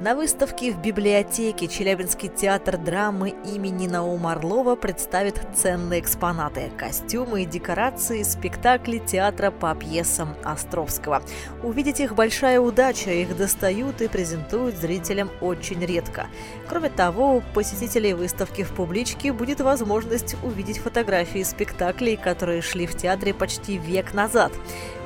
На выставке в библиотеке Челябинский театр драмы имени Наума Орлова представит ценные экспонаты – костюмы и декорации спектакли театра по пьесам Островского. Увидеть их большая удача, их достают и презентуют зрителям очень редко. Кроме того, у посетителей выставки в публичке будет возможность увидеть фотографии спектаклей, которые шли в театре почти век назад.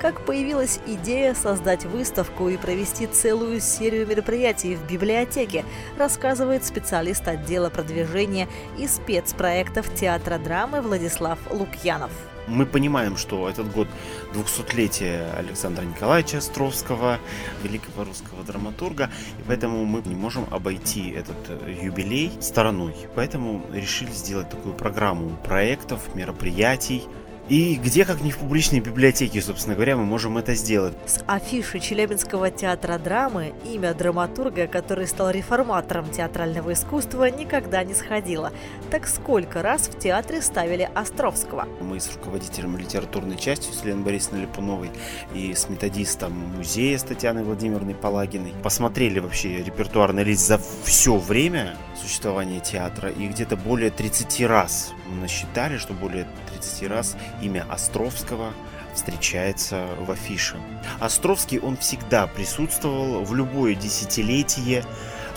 Как появилась идея создать выставку и провести целую серию мероприятий в библиотеке, рассказывает специалист отдела продвижения и спецпроектов театра драмы Владислав Лукьянов. Мы понимаем, что этот год 200-летия Александра Николаевича Островского, великого русского драматурга, и поэтому мы не можем обойти этот э, юбилей стороной. Поэтому решили сделать такую программу проектов, мероприятий, и где, как не в публичной библиотеке, собственно говоря, мы можем это сделать. С афиши Челябинского театра драмы имя драматурга, который стал реформатором театрального искусства, никогда не сходило. Так сколько раз в театре ставили Островского? Мы с руководителем литературной части с Еленой Борисовной Липуновой и с методистом музея с Татьяной Владимировной Палагиной посмотрели вообще репертуарный лист за все время существования театра и где-то более 30 раз мы насчитали, что более 30 раз имя Островского встречается в афише. Островский, он всегда присутствовал в любое десятилетие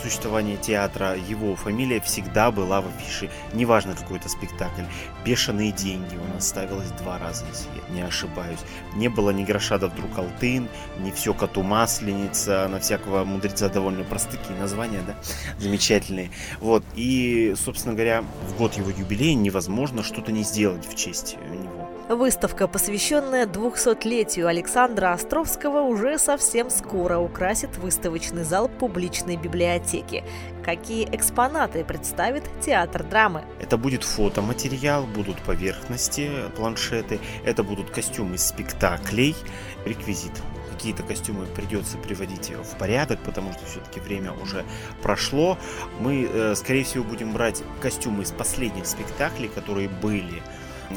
существования театра, его фамилия всегда была в афише. Неважно какой это спектакль. «Бешеные деньги» у нас ставилось два раза, если я не ошибаюсь. Не было ни гроша да вдруг алтын, ни все коту масленица, на всякого мудреца довольно простые названия, да, замечательные. Вот, и, собственно говоря, в год его юбилея невозможно что-то не сделать в честь него. Выставка, посвященная 200-летию Александра Островского, уже совсем скоро украсит выставочный зал публичной библиотеки. Какие экспонаты представит театр драмы? Это будет фотоматериал, будут поверхности, планшеты, это будут костюмы спектаклей, реквизит какие-то костюмы придется приводить в порядок, потому что все-таки время уже прошло. Мы, э, скорее всего, будем брать костюмы из последних спектаклей, которые были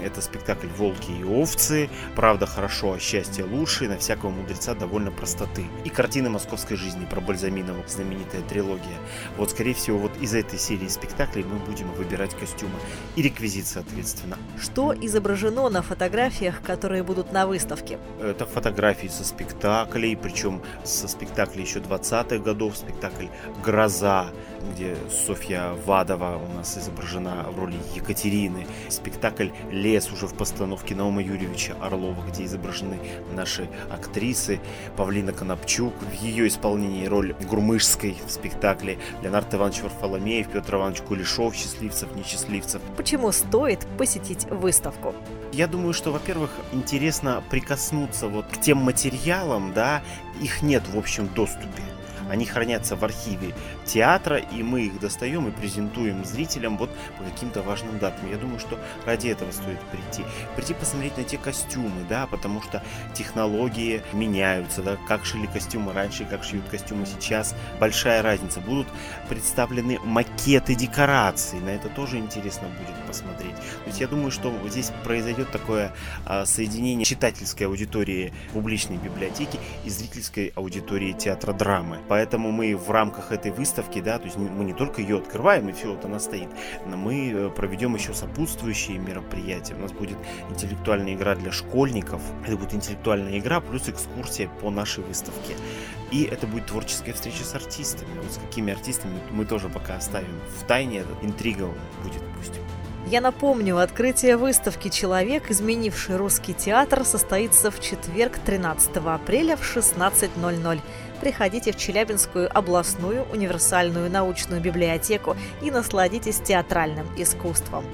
это спектакль «Волки и овцы», «Правда хорошо, а счастье лучше» на всякого мудреца довольно простоты. И картины московской жизни про Бальзаминову, знаменитая трилогия. Вот, скорее всего, вот из этой серии спектаклей мы будем выбирать костюмы и реквизит, соответственно. Что изображено на фотографиях, которые будут на выставке? Это фотографии со спектаклей, причем со спектаклей еще 20-х годов, спектакль «Гроза», где Софья Вадова у нас изображена в роли Екатерины, спектакль лес уже в постановке Наума Юрьевича Орлова, где изображены наши актрисы. Павлина Конопчук в ее исполнении роль Гурмышской в спектакле, Леонард Иванович Варфоломеев, Петр Иванович Кулешов, счастливцев, несчастливцев. Почему стоит посетить выставку? Я думаю, что, во-первых, интересно прикоснуться вот к тем материалам, да, их нет в общем доступе. Они хранятся в архиве театра, и мы их достаем и презентуем зрителям вот по каким-то важным датам. Я думаю, что ради этого стоит прийти. Прийти посмотреть на те костюмы, да, потому что технологии меняются, да, как шили костюмы раньше, как шьют костюмы сейчас. Большая разница. Будут представлены макеты декораций, на это тоже интересно будет посмотреть. То есть я думаю, что здесь произойдет такое а, соединение читательской аудитории публичной библиотеки и зрительской аудитории театра драмы. Поэтому Поэтому мы в рамках этой выставки, да, то есть мы не только ее открываем и все, вот она стоит, но мы э, проведем еще сопутствующие мероприятия. У нас будет интеллектуальная игра для школьников, это будет интеллектуальная игра плюс экскурсия по нашей выставке. И это будет творческая встреча с артистами. Вот с какими артистами мы тоже пока оставим в тайне, эта интрига будет пусть. Я напомню, открытие выставки «Человек, изменивший русский театр» состоится в четверг, 13 апреля в 16.00 приходите в Челябинскую областную универсальную научную библиотеку и насладитесь театральным искусством.